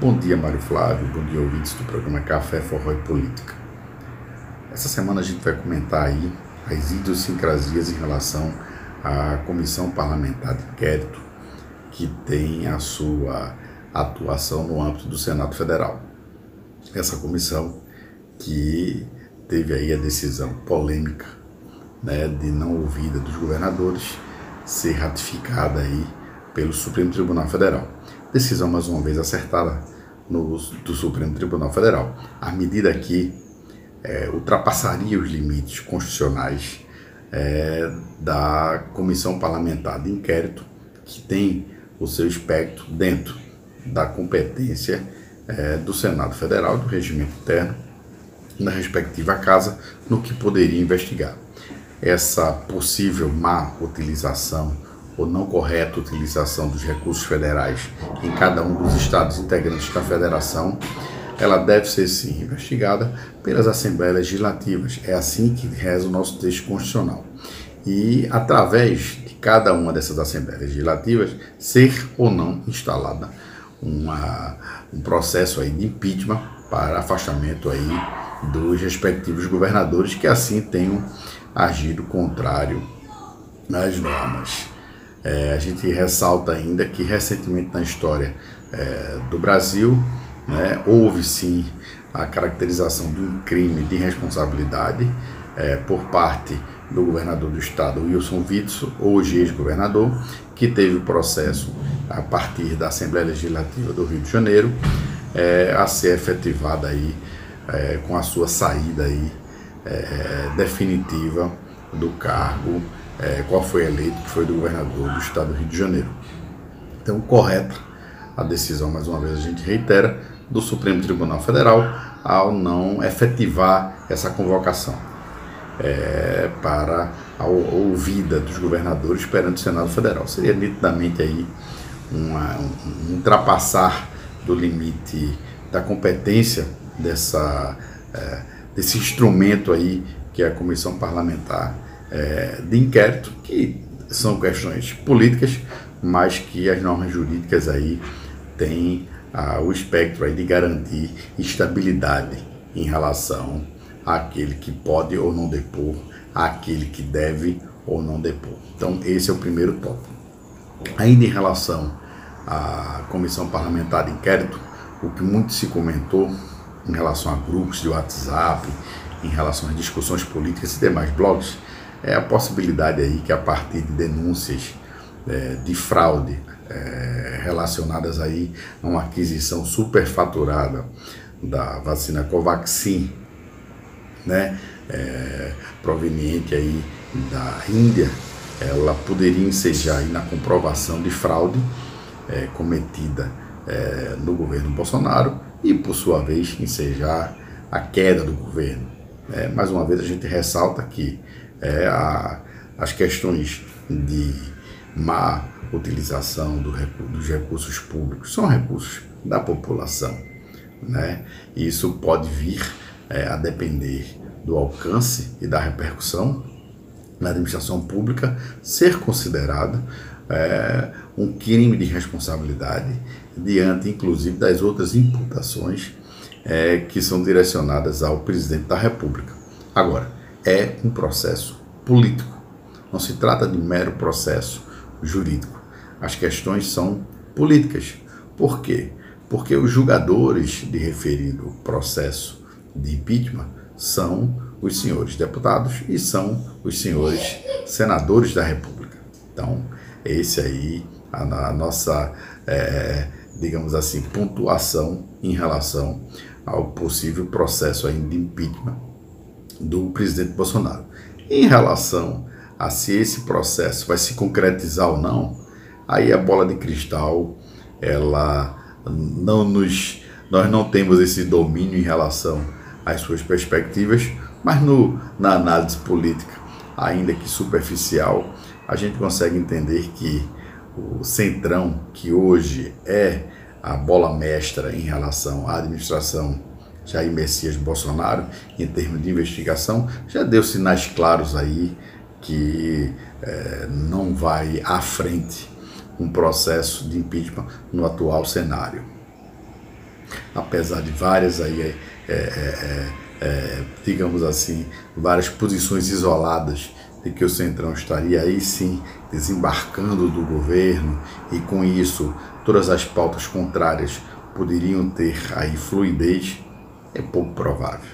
Bom dia, Mário Flávio. Bom dia, ouvintes do programa Café, Forró e Política. Essa semana a gente vai comentar aí as idiosincrasias em relação à Comissão Parlamentar de Inquérito, que tem a sua atuação no âmbito do Senado Federal. Essa comissão que teve aí a decisão polêmica né, de não ouvida dos governadores ser ratificada aí pelo Supremo Tribunal Federal. Decisão mais uma vez acertada no, do Supremo Tribunal Federal. A medida aqui é, ultrapassaria os limites constitucionais é, da Comissão Parlamentar de Inquérito, que tem o seu espectro dentro da competência é, do Senado Federal, do regimento interno, na respectiva casa, no que poderia investigar. Essa possível má utilização ou não correta utilização dos recursos federais em cada um dos estados integrantes da federação, ela deve ser sim investigada pelas assembleias legislativas. É assim que reza o nosso texto constitucional. E através de cada uma dessas assembleias legislativas ser ou não instalada uma, um processo aí de impeachment para afastamento aí dos respectivos governadores que assim tenham agido contrário às normas. É, a gente ressalta ainda que recentemente na história é, do Brasil né, houve sim a caracterização de um crime de responsabilidade é, por parte do governador do estado, Wilson Witzel, hoje ex-governador, que teve o processo a partir da Assembleia Legislativa do Rio de Janeiro é, a ser efetivada aí é, com a sua saída aí é, definitiva do cargo é, qual foi eleito, que foi do governador do estado do Rio de Janeiro. Então, correta a decisão, mais uma vez a gente reitera, do Supremo Tribunal Federal ao não efetivar essa convocação é, para a ouvida dos governadores perante o Senado Federal. Seria nitidamente aí uma, um ultrapassar do limite da competência dessa, é, desse instrumento aí que é a Comissão Parlamentar é, de inquérito, que são questões políticas, mas que as normas jurídicas aí têm ah, o espectro aí de garantir estabilidade em relação àquele que pode ou não depor, àquele que deve ou não depor. Então, esse é o primeiro tópico. Ainda em relação à Comissão Parlamentar de Inquérito, o que muito se comentou em relação a grupos de WhatsApp, em relação às discussões políticas e demais blogs, é a possibilidade aí que a partir de denúncias é, de fraude é, relacionadas aí a uma aquisição superfaturada da vacina Covaxin, né, é, proveniente aí da Índia, ela poderia ensejar aí na comprovação de fraude é, cometida é, no governo Bolsonaro e, por sua vez, ensejar a queda do governo. É, mais uma vez, a gente ressalta que é, a, as questões de má utilização do, dos recursos públicos são recursos da população. Né? Isso pode vir é, a depender do alcance e da repercussão na administração pública ser considerado é, um crime de responsabilidade diante, inclusive, das outras imputações é, que são direcionadas ao presidente da República. Agora, é um processo político. Não se trata de mero processo jurídico. As questões são políticas. Por quê? Porque os julgadores de referido processo de impeachment são os senhores deputados e são os senhores senadores da República. Então, esse aí a, a nossa, é, digamos assim, pontuação em relação ao possível processo ainda de impeachment do presidente Bolsonaro. Em relação a se esse processo vai se concretizar ou não, aí a bola de cristal, ela não nos nós não temos esse domínio em relação às suas perspectivas, mas no, na análise política, ainda que superficial, a gente consegue entender que o centrão, que hoje é a bola mestra em relação à administração Jair Messias Bolsonaro, em termos de investigação, já deu sinais claros aí que é, não vai à frente um processo de impeachment no atual cenário. apesar de várias aí, é, é, digamos assim, várias posições isoladas de que o Centrão estaria aí sim desembarcando do governo e com isso todas as pautas contrárias poderiam ter aí fluidez, é pouco provável.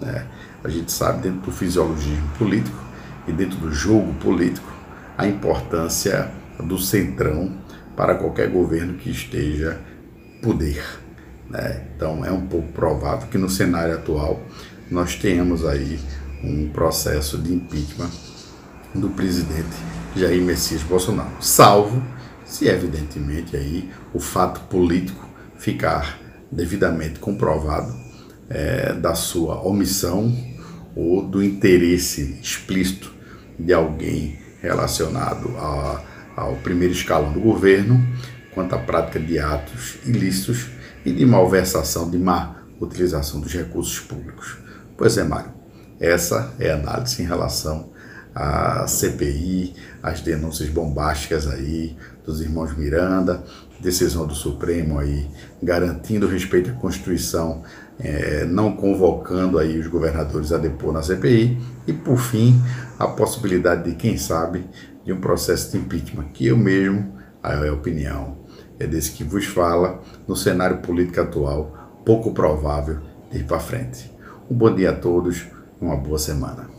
Né? A gente sabe dentro do fisiologismo político e dentro do jogo político a importância do centrão para qualquer governo que esteja poder. Né? Então é um pouco provável que no cenário atual nós tenhamos aí um processo de impeachment do presidente Jair Messias Bolsonaro, salvo se evidentemente aí o fato político ficar devidamente comprovado é, da sua omissão ou do interesse explícito de alguém relacionado a, ao primeiro escalão do governo quanto à prática de atos ilícitos e de malversação, de má utilização dos recursos públicos. Pois é, Mário, essa é a análise em relação à CPI, as denúncias bombásticas aí dos irmãos Miranda, decisão do Supremo aí garantindo respeito à Constituição, é, não convocando aí os governadores a depor na CPI e por fim a possibilidade de quem sabe de um processo de impeachment que eu mesmo, a minha opinião é desse que vos fala, no cenário político atual pouco provável de ir para frente. Um bom dia a todos, uma boa semana.